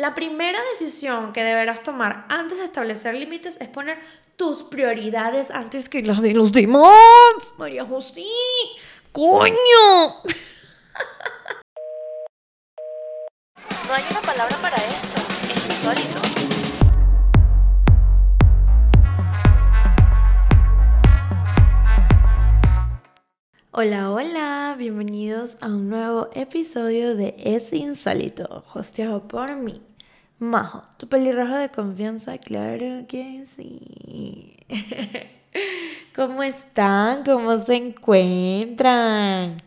La primera decisión que deberás tomar antes de establecer límites es poner tus prioridades antes que las de los demás. María José, coño. No hay una palabra para esto. Es insólito. Hola, hola, bienvenidos a un nuevo episodio de Es Insólito, hosteado por mí, Majo, tu pelirroja de confianza, claro que sí. ¿Cómo están? ¿Cómo se encuentran?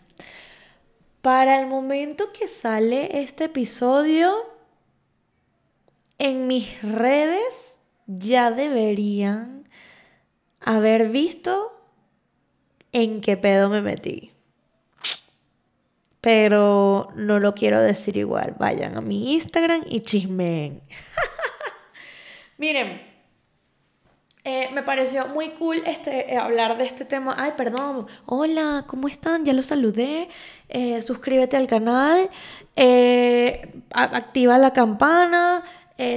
Para el momento que sale este episodio, en mis redes ya deberían haber visto en qué pedo me metí. Pero no lo quiero decir igual. Vayan a mi Instagram y chismeen. Miren, eh, me pareció muy cool este, eh, hablar de este tema. Ay, perdón. Hola, ¿cómo están? Ya los saludé. Eh, suscríbete al canal. activa la campana.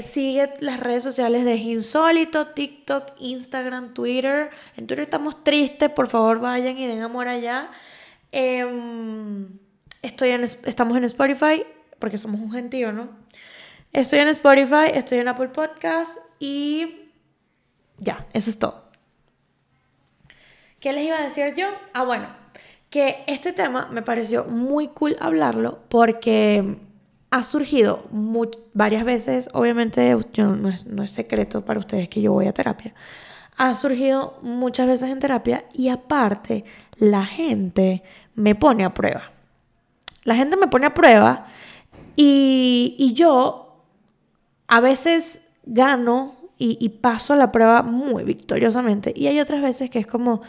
sigue las redes sociales de Insólito, TikTok, Instagram, Twitter. En Twitter estamos tristes, por favor vayan y den amor allá. Em, estoy en, estamos en Spotify, porque somos un gentío, ¿no? Estoy en Spotify, estoy en Apple Podcast y ya, eso es todo. ¿Qué les iba a decir yo? Ah, bueno, que este tema me pareció muy cool hablarlo porque ha surgido varias veces, obviamente no, es, no es secreto para ustedes que yo voy a terapia, ha surgido muchas veces en terapia y aparte la gente me pone a prueba. La gente me pone a prueba y, y yo a veces gano y, paso la prueba muy victoriosamente. Y hay otras veces que es como,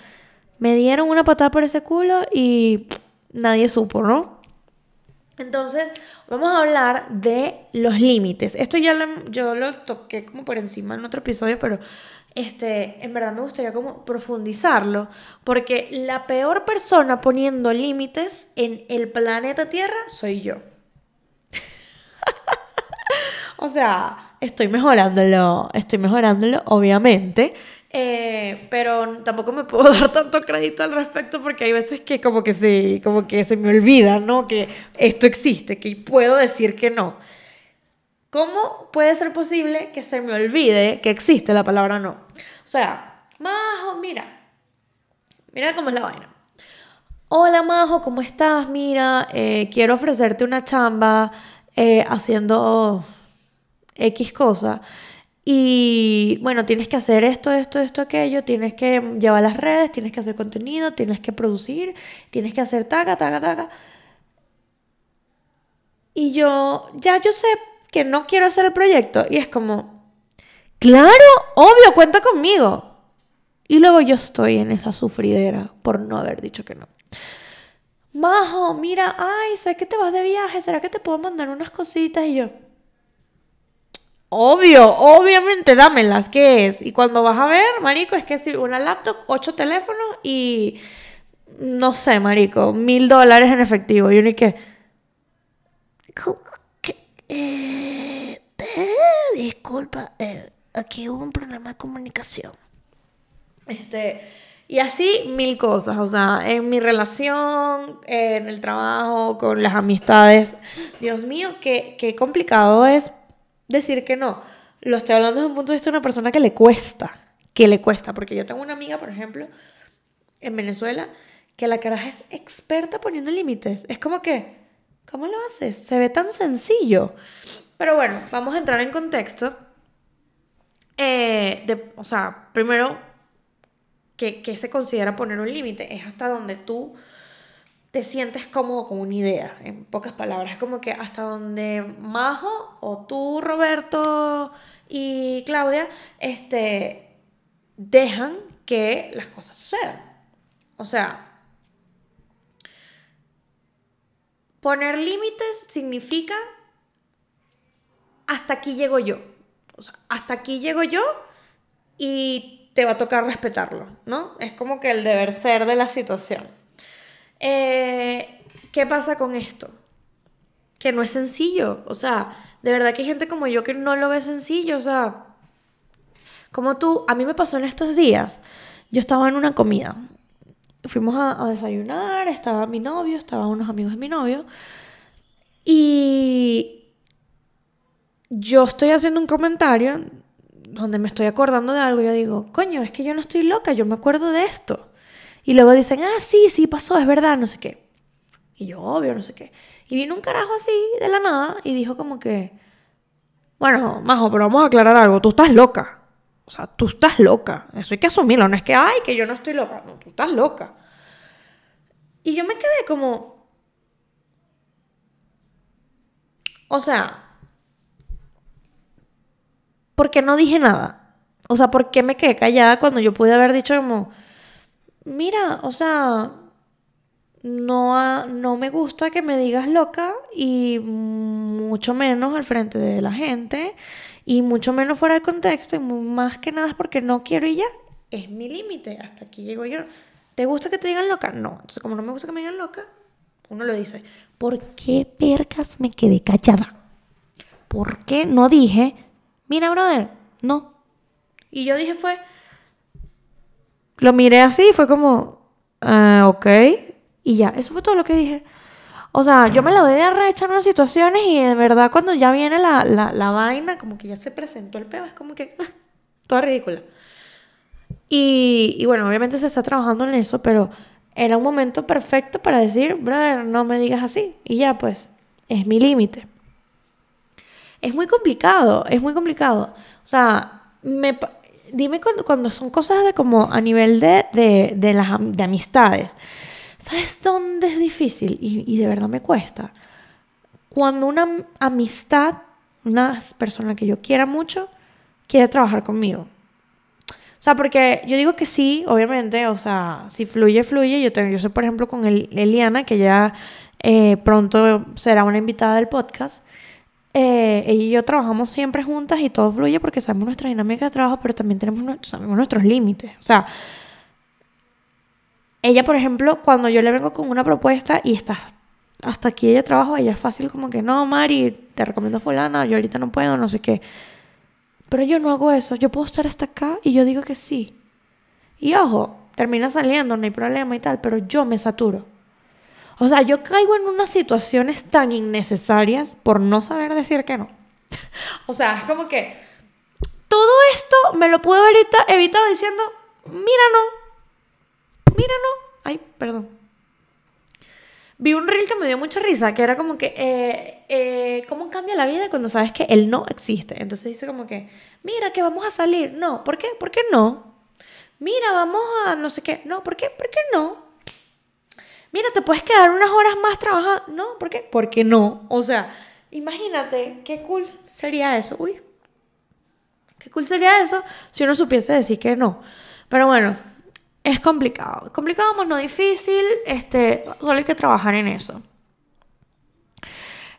me dieron una patada por ese culo y nadie supo, ¿no? Entonces, vamos a hablar de los límites. Esto ya lo, yo lo toqué como por encima en otro episodio, pero este, en verdad me gustaría como profundizarlo, porque la peor persona poniendo límites en el planeta Tierra soy yo. o sea, estoy mejorándolo, estoy mejorándolo, obviamente. Eh, pero tampoco me puedo dar tanto crédito al respecto porque hay veces que como que se, como que se me olvida, ¿no? Que esto existe, que puedo decir que no. ¿Cómo puede ser posible que se me olvide que existe la palabra no? O sea, Majo, mira, mira cómo es la vaina. Hola Majo, ¿cómo estás? Mira, eh, quiero ofrecerte una chamba eh, haciendo X cosa. Y bueno, tienes que hacer esto, esto, esto, aquello, tienes que llevar las redes, tienes que hacer contenido, tienes que producir, tienes que hacer taca, taca, taca. Y yo, ya yo sé que no quiero hacer el proyecto. Y es como, claro, obvio, cuenta conmigo. Y luego yo estoy en esa sufridera por no haber dicho que no. Majo, mira, ay, sé que te vas de viaje, ¿será que te puedo mandar unas cositas? Y yo, Obvio, obviamente dámelas, ¿qué es? Y cuando vas a ver, marico, es que si una laptop, ocho teléfonos y no sé, marico, mil dólares en efectivo. Y uno y que... Eh, disculpa, eh, aquí hubo un problema de comunicación. Este, y así mil cosas, o sea, en mi relación, en el trabajo, con las amistades. Dios mío, qué, qué complicado es decir que no. Lo estoy hablando desde un punto de vista de una persona que le cuesta, que le cuesta, porque yo tengo una amiga, por ejemplo, en Venezuela, que la caraja es experta poniendo límites. Es como que, ¿cómo lo haces? Se ve tan sencillo. Pero bueno, vamos a entrar en contexto. Eh, o sea, primero, ¿qué, ¿qué se considera poner un límite? Es hasta donde tú te sientes cómodo con una idea, en pocas palabras. Es como que hasta donde Majo o tú, Roberto y Claudia, este, dejan que las cosas sucedan. O sea, poner límites significa hasta aquí llego yo. O sea, hasta aquí llego yo y te va a tocar respetarlo, ¿no? Es como que el deber ser de la situación. Eh, ¿Qué pasa con esto? Que no es sencillo. O sea, de verdad que hay gente como yo que no lo ve sencillo, o sea, como tú, a mí me pasó en estos días, yo estaba en una comida, fuimos a, desayunar, estaba mi novio, estaban unos amigos de mi novio, y yo estoy haciendo un comentario donde me estoy acordando de algo yo digo, coño, es que yo no estoy loca, yo me acuerdo de esto. Y luego dicen, ah, sí, sí, pasó, es verdad, no sé qué. Y yo, obvio, no sé qué. Y vino un carajo así de la nada y dijo como que, bueno, Majo, pero vamos a aclarar algo, tú estás loca. O sea, tú estás loca. Eso hay que asumirlo. No es que, ay, que yo no estoy loca. No, tú estás loca. Y yo me quedé como... O sea, ¿por qué no dije nada? O sea, ¿por qué me quedé callada cuando yo pude haber dicho como, mira, o sea, no, no me gusta que me digas loca y mucho menos al frente de la gente y mucho menos fuera de contexto y más que nada es porque no quiero y ya, es mi límite, hasta aquí llego yo. ¿Te gusta que te digan loca? No, entonces como no me gusta que me digan loca, uno lo dice, ¿por qué percas me quedé callada? ¿Por qué no dije, mira, brother, no? Y yo dije fue, lo miré así y fue como, ah, ok, y ya, eso fue todo lo que dije. O sea, yo me la doy de arrecha en unas situaciones y de verdad cuando ya viene la, la, la vaina, como que ya se presentó el peo, es como que, ah, toda ridícula. Y, y bueno, obviamente se está trabajando en eso, pero era un momento perfecto para decir, brother, no me digas así. Y ya, pues, es mi límite. Es muy complicado, es muy complicado. O sea, me, dime cuando, cuando, son cosas de como a nivel de, de, de, las, de amistades. ¿Sabes dónde es difícil? Y, y, de verdad me cuesta. Cuando una amistad, una persona que yo quiera mucho, quiere trabajar conmigo. O sea, porque yo digo que sí, obviamente, o sea, si fluye, fluye. Yo, tengo, yo sé, por ejemplo, con el, Eliana, que ya eh, pronto será una invitada del podcast. Eh, ella y yo trabajamos siempre juntas y todo fluye porque sabemos nuestra dinámica de trabajo, pero también tenemos sabemos nuestros límites. O sea, ella, por ejemplo, cuando yo le vengo con una propuesta y está hasta aquí ella trabajo, ella es fácil como que no, Mari, te recomiendo fulana, yo ahorita no puedo, no sé qué. Pero yo no hago eso, yo puedo estar hasta acá y yo digo que sí. Y ojo, termina saliendo, no hay problema y tal, pero yo me saturo. O sea, yo caigo en unas situaciones tan innecesarias por no saber decir que no. o sea, es como que todo esto me lo puedo haber evitado diciendo, mira no, mira no. Ay, perdón. Vi un reel que me dio mucha risa, que era como que, eh, eh, ¿cómo cambia la vida cuando sabes que el no existe? Entonces dice como que, mira, que vamos a salir. No, ¿por qué? ¿Por qué no? Mira, vamos a no sé qué. No, ¿por qué? ¿Por qué no? Mira, te puedes quedar unas horas más trabajando. No, ¿por qué? ¿Por qué no? O sea, imagínate qué cool sería eso. Uy, qué cool sería eso si uno supiese decir que no. Pero bueno, es complicado. Complicado, más no difícil. Este, solo hay que trabajar en eso.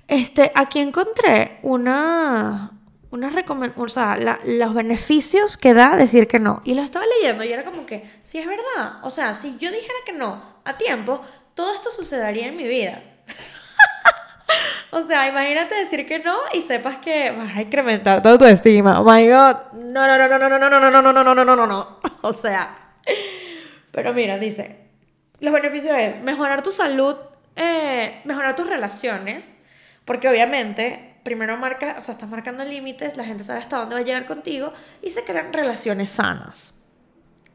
Este, aquí encontré una, una o sea, los beneficios que da decir que no. Y lo estaba leyendo y era como que, sí es verdad. O sea, si yo dijera que no a tiempo, todo esto sucedería en mi vida. o sea, imagínate decir que no y sepas que vas a incrementar toda tu estima. Oh my god. No, no, no, no, no, no, no, no, no, no, no, no, no, no, no. O sea. Pero mira, dice, los beneficios es mejorar tu salud, eh, mejorar tus relaciones, porque obviamente primero marca, o sea, estás marcando límites, la gente sabe hasta dónde va a llegar contigo y se crean relaciones sanas.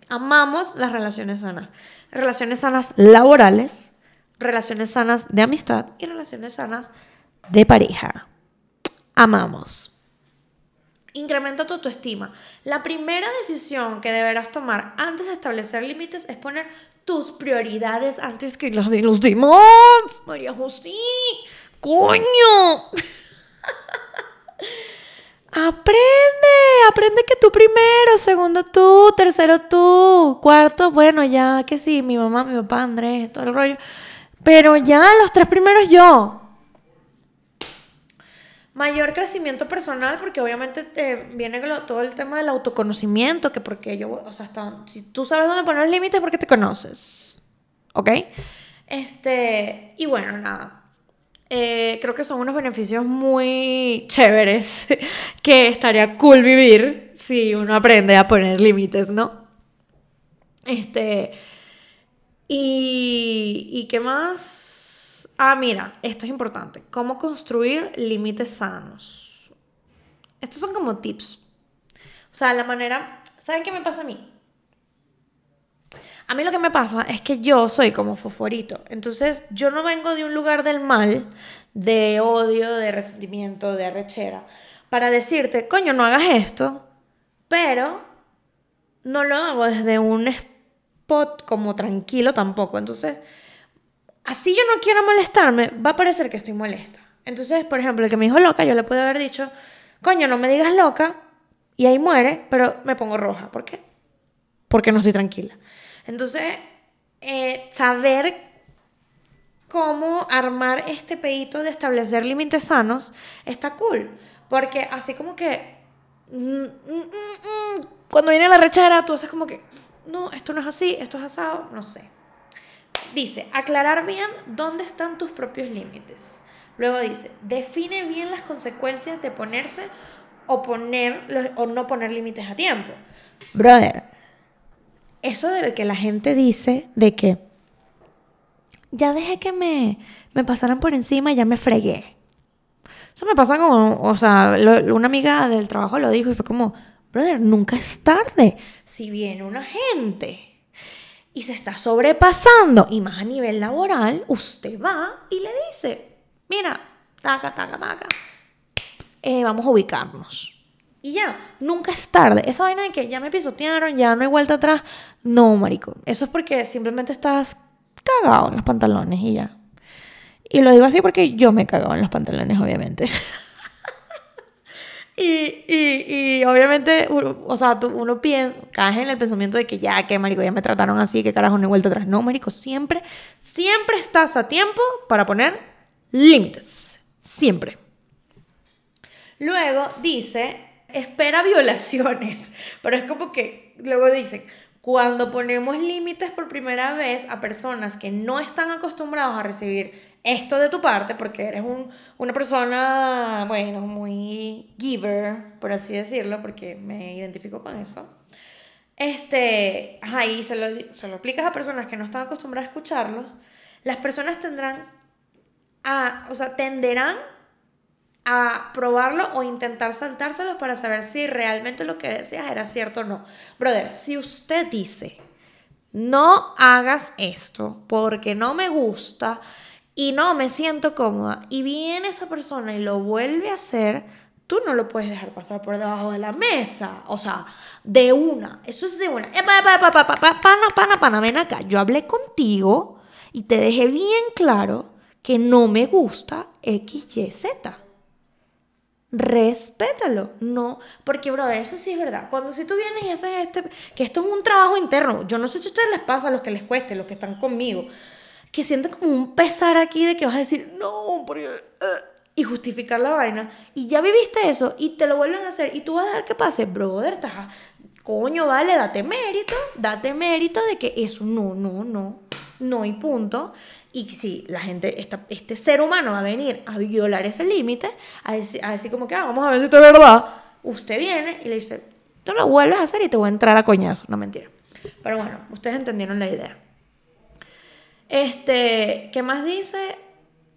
Amamos las relaciones sanas. Relaciones sanas laborales, relaciones sanas de amistad y relaciones sanas de pareja. Amamos. Incrementa tu autoestima. La primera decisión que deberás tomar antes de establecer límites es poner tus prioridades antes que las de los demás. María José, coño. Aprende, aprende que tú primero, segundo tú, tercero tú, cuarto, bueno, ya que sí, mi mamá, mi papá, Andrés, todo el rollo. Pero ya los tres primeros yo. Mayor crecimiento personal, porque obviamente te viene todo el tema del autoconocimiento, que porque yo, o sea, hasta, si tú sabes dónde poner los límites, porque te conoces. ¿Ok? Este, y bueno, nada. Eh, creo que son unos beneficios muy chéveres que estaría cool vivir si uno aprende a poner límites, ¿no? Este. Y, ¿Y qué más? Ah, mira, esto es importante. ¿Cómo construir límites sanos? Estos son como tips. O sea, la manera... ¿Saben qué me pasa a mí? A mí lo que me pasa es que yo soy como fosforito. Entonces, yo no vengo de un lugar del mal, de odio, de resentimiento, de arrechera, para decirte, coño, no hagas esto, pero no lo hago desde un spot como tranquilo tampoco. Entonces, así yo no quiero molestarme, va a parecer que estoy molesta. Entonces, por ejemplo, el que me dijo loca, yo le puedo haber dicho, coño, no me digas loca, y ahí muere, pero me pongo roja. ¿Por qué? Porque no estoy tranquila. Entonces, eh, saber cómo armar este pedito de establecer límites sanos está cool. Porque así como que mm, mm, mm, cuando viene la rechera, tú haces como que, no, esto no es así, esto es asado, no sé. Dice, aclarar bien dónde están tus propios límites. Luego dice, define bien las consecuencias de ponerse o, poner, o no poner límites a tiempo. Brother, eso de que la gente dice de que ya dejé que me, me pasaran por encima y ya me fregué. Eso me pasa como, o sea, una amiga del trabajo lo dijo y fue como, brother, nunca es tarde. Si viene una gente y se está sobrepasando, y más a nivel laboral, usted va y le dice, mira, taca, taca, taca, eh, vamos a ubicarnos. Y ya, nunca es tarde. Esa vaina de que ya me pisotearon, ya no hay vuelta atrás. No, marico. Eso es porque simplemente estás cagado en los pantalones y ya. Y lo digo así porque yo me he cagado en los pantalones, obviamente. y, y, y, obviamente, o sea, tú, uno piensa, cae en el pensamiento de que ya, que marico, ya me trataron así, que carajo, no he vuelto atrás. No, marico, siempre, siempre estás a tiempo para poner límites. Siempre. Luego dice espera violaciones, pero es como que luego dicen, cuando ponemos límites por primera vez a personas que no están acostumbrados a recibir esto de tu parte, porque eres un, una persona, bueno, muy giver, por así decirlo, porque me identifico con eso. Este, ahí se lo, se lo aplicas a personas que no están acostumbradas a escucharlos, las personas tendrán a, o sea, tenderán a probarlo o intentar saltárselos para saber si realmente lo que decías era cierto o no. Brother, si usted dice, no hagas esto porque no me gusta y no me siento cómoda y viene esa persona y lo vuelve a hacer, tú no lo puedes dejar pasar por debajo de la mesa. O sea, de una. Eso es de una. Pana, pana, pana, ven acá. Yo hablé contigo y te dejé bien claro que no me gusta X, Y, Z respétalo. No, porque, brother, eso sí es verdad. Cuando si tú vienes y haces este, que esto es un trabajo interno, yo no sé si a ustedes les pasa a los que les cueste, los que están conmigo, que sienten como un pesar aquí de que vas a decir, no, porque... Uh", y justificar la vaina. Y ya viviste eso y te lo vuelven a hacer y tú vas a dejar que pase, brother. Coño, vale, date mérito, date mérito de que eso no, no, no, no y punto. Y si la gente, este ser humano va a venir a violar ese límite, a decir, como que, ah, vamos a ver si esto es verdad, usted viene y le dice, tú lo vuelves a hacer y te voy a entrar a coñazo. No, mentira. Pero bueno, ustedes entendieron la idea. Este, ¿qué más dice?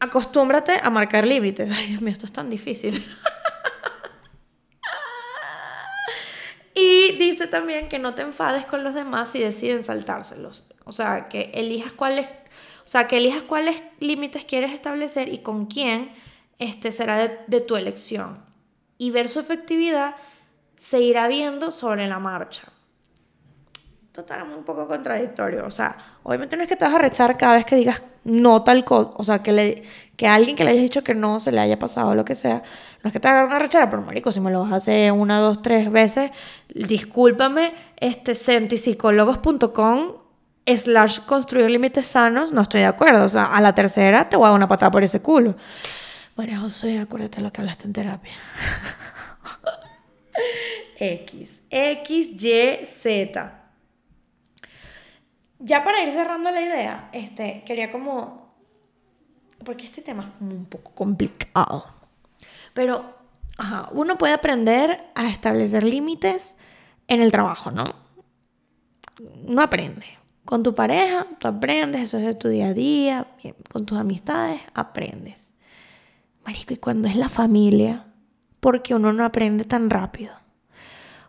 Acostúmbrate a marcar límites. Ay, Dios mío, esto es tan difícil. y dice también que no te enfades con los demás si deciden saltárselos. O sea, que elijas cuáles o sea, que elijas cuáles límites quieres establecer y con quién este, será de, tu elección. Y ver su efectividad se irá viendo sobre la marcha. Está un poco contradictorio. O sea, obviamente no es que te vas a rechar cada vez que digas no tal cosa. O sea, que, le, que a alguien que le hayas dicho que no se le haya pasado lo que sea. No es que te haga una rechera, pero marico, si me lo vas a hacer una, dos, tres veces, discúlpame, este, centipsicólogos.com slash construir límites sanos, no estoy de acuerdo. O sea, a la tercera te voy a dar una patada por ese culo. María José, acuérdate lo que hablaste en terapia. X, X, Y, Z. Ya para ir cerrando la idea, este, quería como porque este tema es como un poco complicado. Pero, ajá, uno puede aprender a establecer límites en el trabajo, ¿no? No aprende. Con tu pareja, tú aprendes, eso es tu día a día, con tus amistades, aprendes. Marico, y cuando es la familia, porque uno no aprende tan rápido.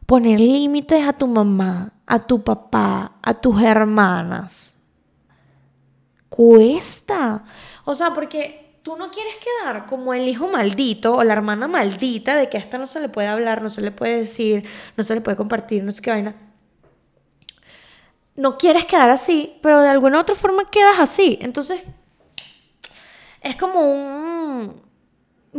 Poner límites a tu mamá, a tu papá, a tus hermanas. Cuesta. O sea, porque tú no quieres quedar como el hijo maldito o la hermana maldita de que a esta no se le puede hablar, no se le puede decir, no se le puede compartir, no sé qué vaina no quieres quedar así, pero de alguna otra forma quedas así. Entonces, es como un...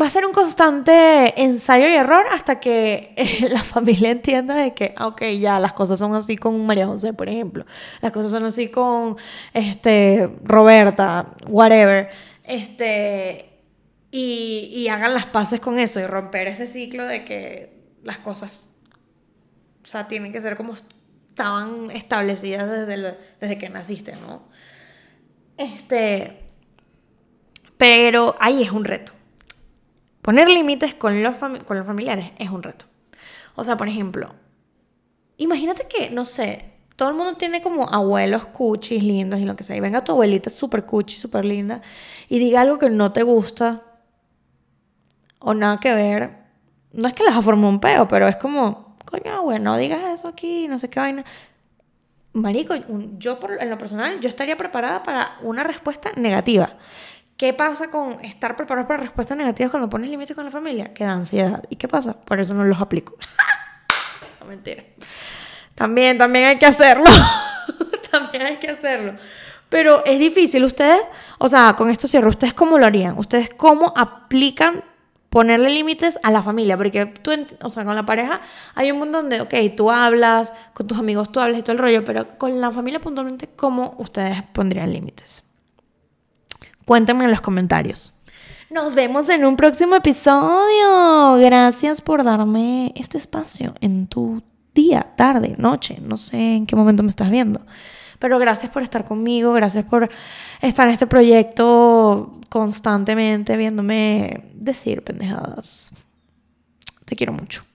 Va a ser un constante ensayo y error hasta que la familia entienda de que, ah, ok, ya, las cosas son así con María José, por ejemplo. Las cosas son así con este, Roberta, whatever. Este, y, y hagan las paces con eso y romper ese ciclo de que las cosas, o sea, tienen que ser como estaban establecidas desde, desde que naciste, ¿no? Este, pero ahí es un reto. Poner límites con los, con los familiares es un reto. O sea, por ejemplo, imagínate que, no sé, todo el mundo tiene como abuelos cuchis lindos y lo que sea. Y venga tu abuelita súper cuchi, súper linda, y diga algo que no te gusta o nada que ver. No es que les ha formado un peo, pero es como, coño, güey, no digas eso aquí, no sé qué vaina. Marico, yo por, en lo personal, yo estaría preparada para una respuesta negativa. ¿Qué pasa con estar preparado para respuestas negativas cuando pones límites con la familia? Que da ansiedad. ¿Y qué pasa? Por eso no los aplico. no, mentira. También, también hay que hacerlo. también hay que hacerlo. Pero es difícil. Ustedes, o sea, con esto cierro, ¿ustedes cómo lo harían? ¿Ustedes cómo aplican ponerle límites a la familia, porque tú, o sea, con la pareja hay un mundo donde, ok, tú hablas, con tus amigos tú hablas y todo el rollo, pero con la familia puntualmente, ¿cómo ustedes pondrían límites? Cuéntenme en los comentarios. Nos vemos en un próximo episodio. Gracias por darme este espacio en tu día, tarde, noche, no sé en qué momento me estás viendo. Pero gracias por estar conmigo, gracias por estar en este proyecto constantemente viéndome decir pendejadas. Te quiero mucho.